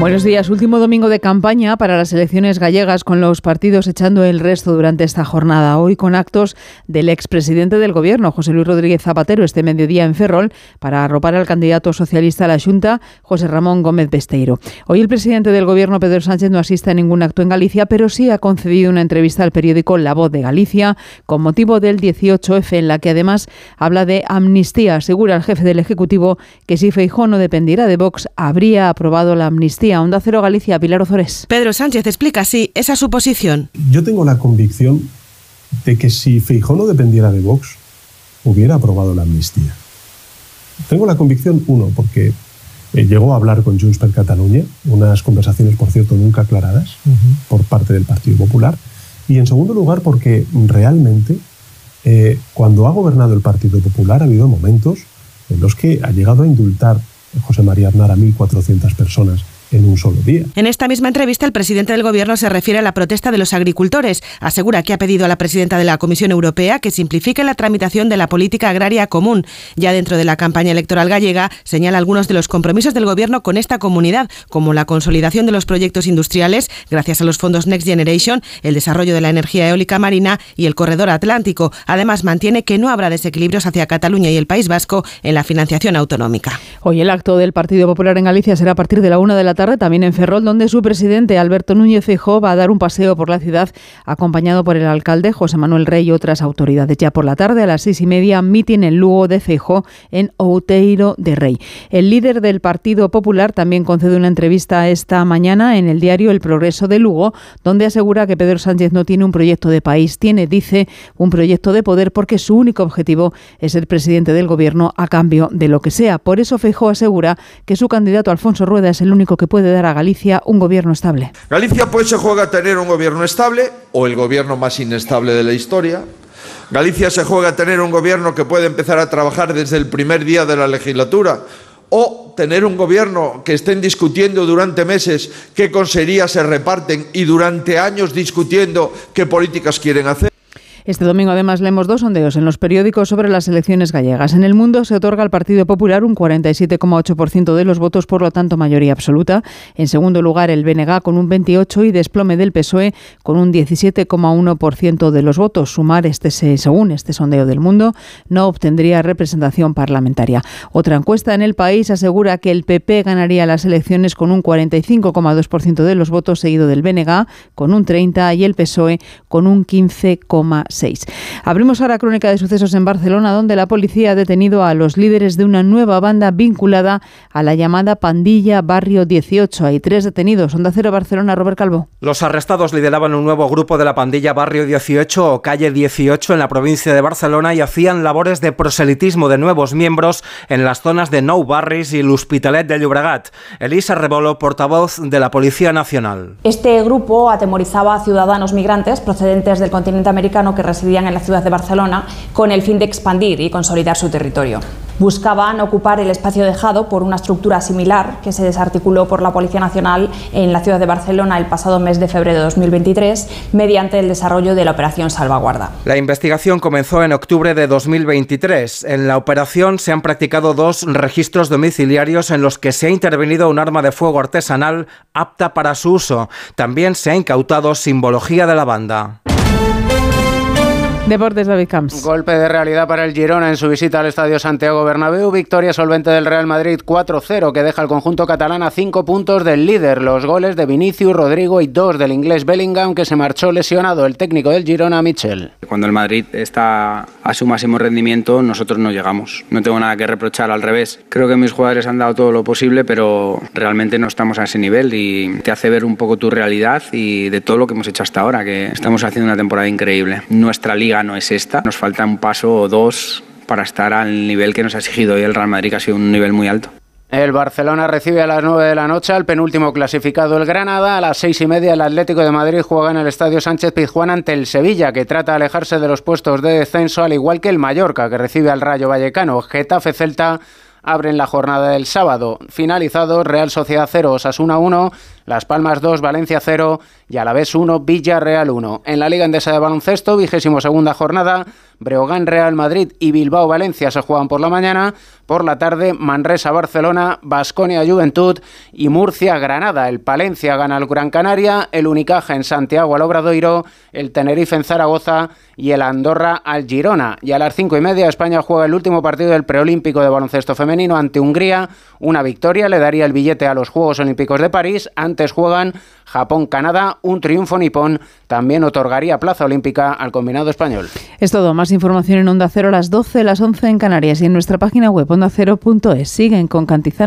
Buenos días. Último domingo de campaña para las elecciones gallegas con los partidos echando el resto durante esta jornada. Hoy con actos del expresidente del Gobierno, José Luis Rodríguez Zapatero, este mediodía en Ferrol, para arropar al candidato socialista a la Junta, José Ramón Gómez Besteiro. Hoy el presidente del Gobierno, Pedro Sánchez, no asiste a ningún acto en Galicia, pero sí ha concedido una entrevista al periódico La Voz de Galicia con motivo del 18F, en la que además habla de amnistía. Asegura el jefe del Ejecutivo que si Feijó no dependiera de Vox, habría aprobado la amnistía Onda Cero Galicia, Pilar Ozores. Pedro Sánchez explica así esa suposición. Yo tengo la convicción de que si Feijó no dependiera de Vox, hubiera aprobado la amnistía. Tengo la convicción, uno, porque eh, llegó a hablar con Junts per Cataluña, unas conversaciones, por cierto, nunca aclaradas por parte del Partido Popular, y en segundo lugar, porque realmente eh, cuando ha gobernado el Partido Popular ha habido momentos en los que ha llegado a indultar José María Arnar a 1.400 personas en un solo día. En esta misma entrevista, el presidente del Gobierno se refiere a la protesta de los agricultores. Asegura que ha pedido a la presidenta de la Comisión Europea que simplifique la tramitación de la política agraria común. Ya dentro de la campaña electoral gallega, señala algunos de los compromisos del Gobierno con esta comunidad, como la consolidación de los proyectos industriales gracias a los fondos Next Generation, el desarrollo de la energía eólica marina y el corredor atlántico. Además, mantiene que no habrá desequilibrios hacia Cataluña y el País Vasco en la financiación autonómica. Hoy el acto del Partido Popular en Galicia será a partir de la una de la tarde también en Ferrol, donde su presidente Alberto Núñez Feijóo va a dar un paseo por la ciudad acompañado por el alcalde José Manuel Rey y otras autoridades. Ya por la tarde a las seis y media mitin en Lugo de Feijóo en Outeiro de Rey. El líder del Partido Popular también concede una entrevista esta mañana en el diario El Progreso de Lugo, donde asegura que Pedro Sánchez no tiene un proyecto de país, tiene, dice, un proyecto de poder porque su único objetivo es ser presidente del gobierno a cambio de lo que sea. Por eso Feijóo asegura que su candidato Alfonso Rueda es el único que puede dar a Galicia un gobierno estable. Galicia pues se juega a tener un gobierno estable o el gobierno más inestable de la historia. Galicia se juega a tener un gobierno que puede empezar a trabajar desde el primer día de la legislatura o tener un gobierno que estén discutiendo durante meses qué consejerías se reparten y durante años discutiendo qué políticas quieren hacer. Este domingo además leemos dos sondeos en los periódicos sobre las elecciones gallegas. En el mundo se otorga al Partido Popular un 47,8% de los votos, por lo tanto mayoría absoluta. En segundo lugar el BNG con un 28% y desplome del PSOE con un 17,1% de los votos. Sumar este según este sondeo del mundo no obtendría representación parlamentaria. Otra encuesta en el país asegura que el PP ganaría las elecciones con un 45,2% de los votos, seguido del BNG con un 30% y el PSOE con un 15,6%. Abrimos ahora crónica de sucesos en Barcelona, donde la policía ha detenido a los líderes de una nueva banda vinculada a la llamada pandilla Barrio 18. Hay tres detenidos. Onda Cero Barcelona, Robert Calvo. Los arrestados lideraban un nuevo grupo de la pandilla Barrio 18 o Calle 18 en la provincia de Barcelona y hacían labores de proselitismo de nuevos miembros en las zonas de Nou Barris y l'Hospitalet de Llobregat. Elisa Rebolo, portavoz de la Policía Nacional. Este grupo atemorizaba a ciudadanos migrantes procedentes del continente americano que residían en la ciudad de Barcelona con el fin de expandir y consolidar su territorio. Buscaban ocupar el espacio dejado por una estructura similar que se desarticuló por la Policía Nacional en la ciudad de Barcelona el pasado mes de febrero de 2023 mediante el desarrollo de la Operación Salvaguarda. La investigación comenzó en octubre de 2023. En la operación se han practicado dos registros domiciliarios en los que se ha intervenido un arma de fuego artesanal apta para su uso. También se ha incautado simbología de la banda. Deportes David Camps. Golpe de realidad para el Girona en su visita al Estadio Santiago Bernabéu. Victoria solvente del Real Madrid 4-0 que deja al conjunto catalán a 5 puntos del líder. Los goles de Vinicius, Rodrigo y dos del inglés Bellingham que se marchó lesionado el técnico del Girona, Michel. Cuando el Madrid está a su máximo rendimiento, nosotros no llegamos. No tengo nada que reprochar, al revés. Creo que mis jugadores han dado todo lo posible, pero realmente no estamos a ese nivel y te hace ver un poco tu realidad y de todo lo que hemos hecho hasta ahora, que estamos haciendo una temporada increíble. Nuestra liga no es esta. Nos falta un paso o dos para estar al nivel que nos ha exigido hoy el Real Madrid, que ha sido un nivel muy alto. El Barcelona recibe a las 9 de la noche al penúltimo clasificado el Granada. A las seis y media el Atlético de Madrid juega en el Estadio Sánchez Pizjuán ante el Sevilla, que trata de alejarse de los puestos de descenso, al igual que el Mallorca, que recibe al Rayo Vallecano. Getafe Celta abren la jornada del sábado. Finalizado, Real Sociedad 0, Osasuna 1, Las Palmas 2, Valencia 0 y a la vez 1, Villarreal 1. En la Liga Endesa de Baloncesto, vigésimo segunda jornada, Breogán Real Madrid y Bilbao Valencia se juegan por la mañana, Por la tarde, Manresa-Barcelona, Basconia-Juventud y Murcia-Granada. El Palencia gana al Gran Canaria, el Unicaja en Santiago al Obradoiro, el Tenerife en Zaragoza y el Andorra al Girona. Y a las cinco y media España juega el último partido del preolímpico de baloncesto femenino ante Hungría. Una victoria le daría el billete a los Juegos Olímpicos de París. Juegan Japón-Canadá. Un triunfo nipón también otorgaría plaza olímpica al combinado español. Es todo. Más información en Onda Cero a las 12, las 11 en Canarias y en nuestra página web ondacero.es. Siguen con Cantizano.